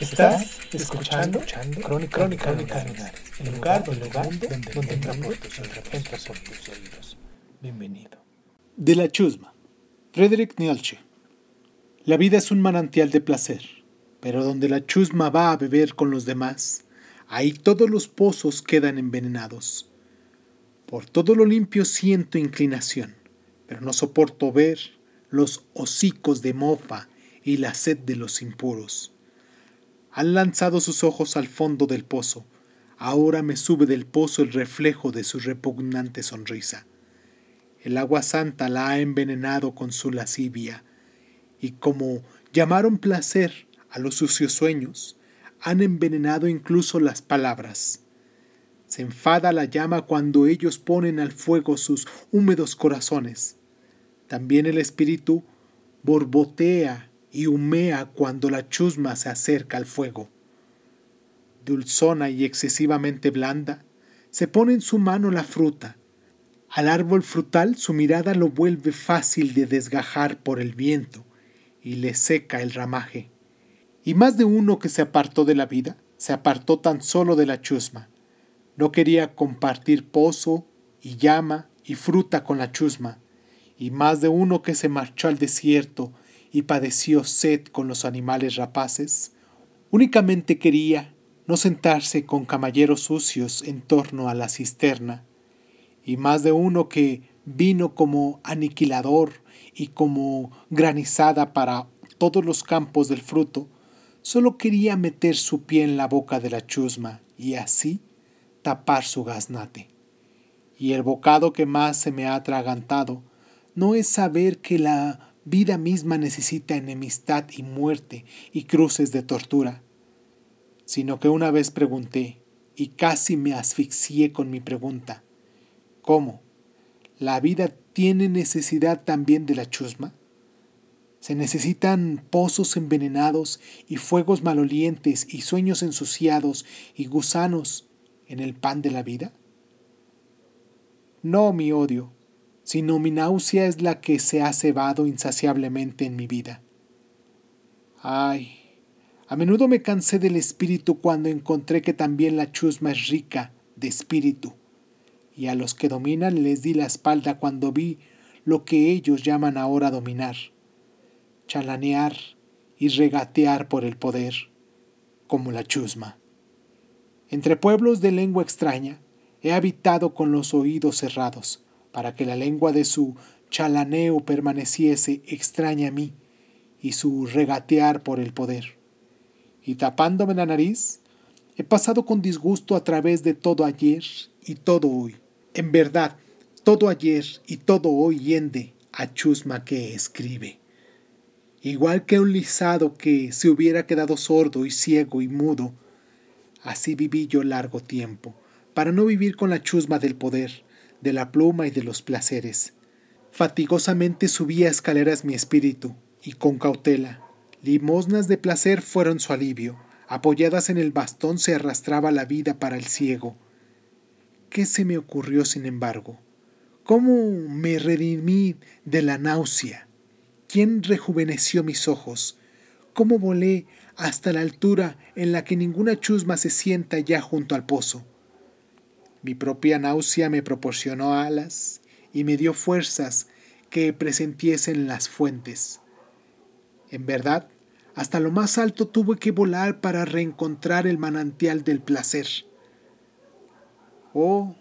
Estás escuchando, Crónica, Crónica, el lugar, el lugar donde, donde entra por tus oídos, entra por tus oídos. Bienvenido. De la chusma. Friedrich Nietzsche. La vida es un manantial de placer, pero donde la chusma va a beber con los demás, ahí todos los pozos quedan envenenados. Por todo lo limpio siento inclinación, pero no soporto ver los hocicos de mofa y la sed de los impuros. Han lanzado sus ojos al fondo del pozo. Ahora me sube del pozo el reflejo de su repugnante sonrisa. El agua santa la ha envenenado con su lascivia, y como llamaron placer a los sucios sueños, han envenenado incluso las palabras. Se enfada la llama cuando ellos ponen al fuego sus húmedos corazones. También el espíritu borbotea y humea cuando la chusma se acerca al fuego. Dulzona y excesivamente blanda, se pone en su mano la fruta. Al árbol frutal su mirada lo vuelve fácil de desgajar por el viento y le seca el ramaje. Y más de uno que se apartó de la vida, se apartó tan solo de la chusma. No quería compartir pozo y llama y fruta con la chusma. Y más de uno que se marchó al desierto y padeció sed con los animales rapaces, únicamente quería no sentarse con caballeros sucios en torno a la cisterna, y más de uno que vino como aniquilador y como granizada para todos los campos del fruto, solo quería meter su pie en la boca de la chusma y así tapar su gaznate. Y el bocado que más se me ha atragantado no es saber que la vida misma necesita enemistad y muerte y cruces de tortura, sino que una vez pregunté, y casi me asfixié con mi pregunta, ¿cómo? ¿La vida tiene necesidad también de la chusma? ¿Se necesitan pozos envenenados y fuegos malolientes y sueños ensuciados y gusanos en el pan de la vida? No mi odio, sino mi náusea es la que se ha cebado insaciablemente en mi vida. Ay, a menudo me cansé del espíritu cuando encontré que también la chusma es rica de espíritu, y a los que dominan les di la espalda cuando vi lo que ellos llaman ahora dominar, chalanear y regatear por el poder, como la chusma. Entre pueblos de lengua extraña he habitado con los oídos cerrados, para que la lengua de su chalaneo permaneciese extraña a mí y su regatear por el poder. Y tapándome la nariz, he pasado con disgusto a través de todo ayer y todo hoy. En verdad, todo ayer y todo hoy yende a chusma que escribe. Igual que un lisado que se hubiera quedado sordo y ciego y mudo, así viví yo largo tiempo, para no vivir con la chusma del poder, de la pluma y de los placeres. Fatigosamente subía escaleras mi espíritu, y con cautela. Limosnas de placer fueron su alivio. Apoyadas en el bastón se arrastraba la vida para el ciego. ¿Qué se me ocurrió, sin embargo? ¿Cómo me redimí de la náusea? ¿Quién rejuveneció mis ojos? ¿Cómo volé hasta la altura en la que ninguna chusma se sienta ya junto al pozo? Mi propia náusea me proporcionó alas y me dio fuerzas que presentiesen las fuentes. En verdad, hasta lo más alto tuve que volar para reencontrar el manantial del placer. Oh,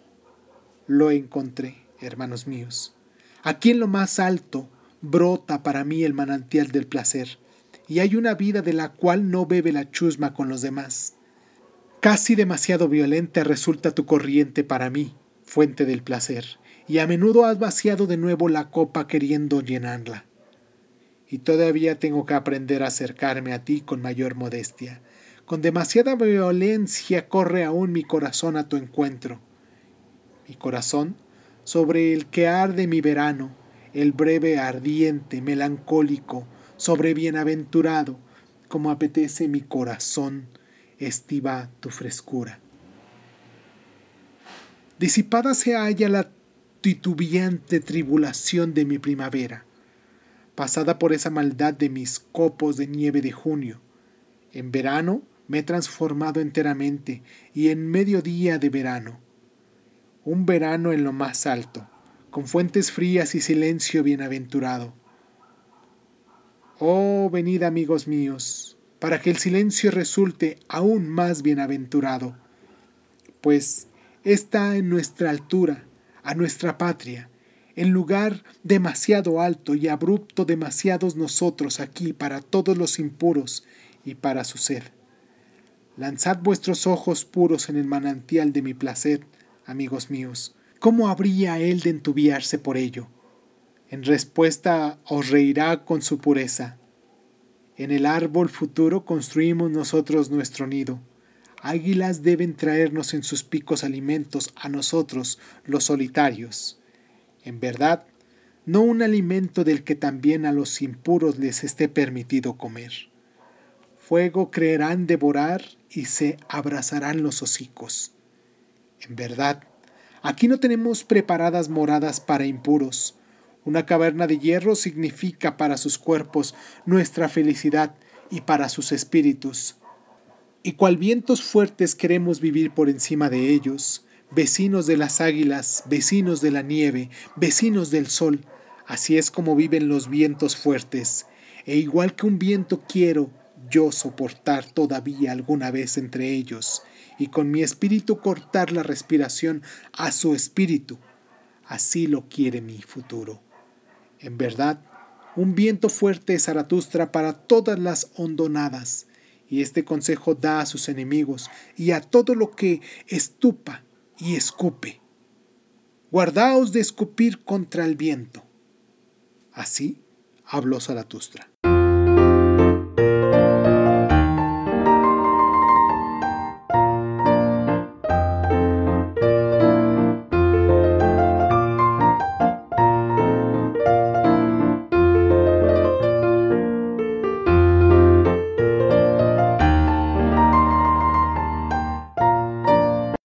lo encontré, hermanos míos. Aquí en lo más alto brota para mí el manantial del placer, y hay una vida de la cual no bebe la chusma con los demás. Casi demasiado violenta resulta tu corriente para mí, fuente del placer, y a menudo has vaciado de nuevo la copa queriendo llenarla. y todavía tengo que aprender a acercarme a ti con mayor modestia. Con demasiada violencia corre aún mi corazón a tu encuentro. Mi corazón, sobre el que arde mi verano, el breve ardiente, melancólico, sobre bienaventurado, como apetece mi corazón, estiva tu frescura. Disipada se halla la titubeante tribulación de mi primavera, pasada por esa maldad de mis copos de nieve de junio. En verano me he transformado enteramente y en mediodía de verano. Un verano en lo más alto, con fuentes frías y silencio bienaventurado. Oh, venid amigos míos, para que el silencio resulte aún más bienaventurado, pues está en nuestra altura, a nuestra patria, en lugar demasiado alto y abrupto demasiados nosotros aquí para todos los impuros y para su sed. Lanzad vuestros ojos puros en el manantial de mi placer, amigos míos. ¿Cómo habría él de entubiarse por ello? En respuesta os reirá con su pureza. En el árbol futuro construimos nosotros nuestro nido. Águilas deben traernos en sus picos alimentos a nosotros, los solitarios. En verdad, no un alimento del que también a los impuros les esté permitido comer. Fuego creerán devorar y se abrazarán los hocicos. En verdad, aquí no tenemos preparadas moradas para impuros. Una caverna de hierro significa para sus cuerpos nuestra felicidad y para sus espíritus. Y cual vientos fuertes queremos vivir por encima de ellos, vecinos de las águilas, vecinos de la nieve, vecinos del sol, así es como viven los vientos fuertes, e igual que un viento quiero yo soportar todavía alguna vez entre ellos, y con mi espíritu cortar la respiración a su espíritu. Así lo quiere mi futuro. En verdad, un viento fuerte es Zaratustra para todas las hondonadas, y este consejo da a sus enemigos y a todo lo que estupa y escupe. Guardaos de escupir contra el viento. Así habló Zaratustra.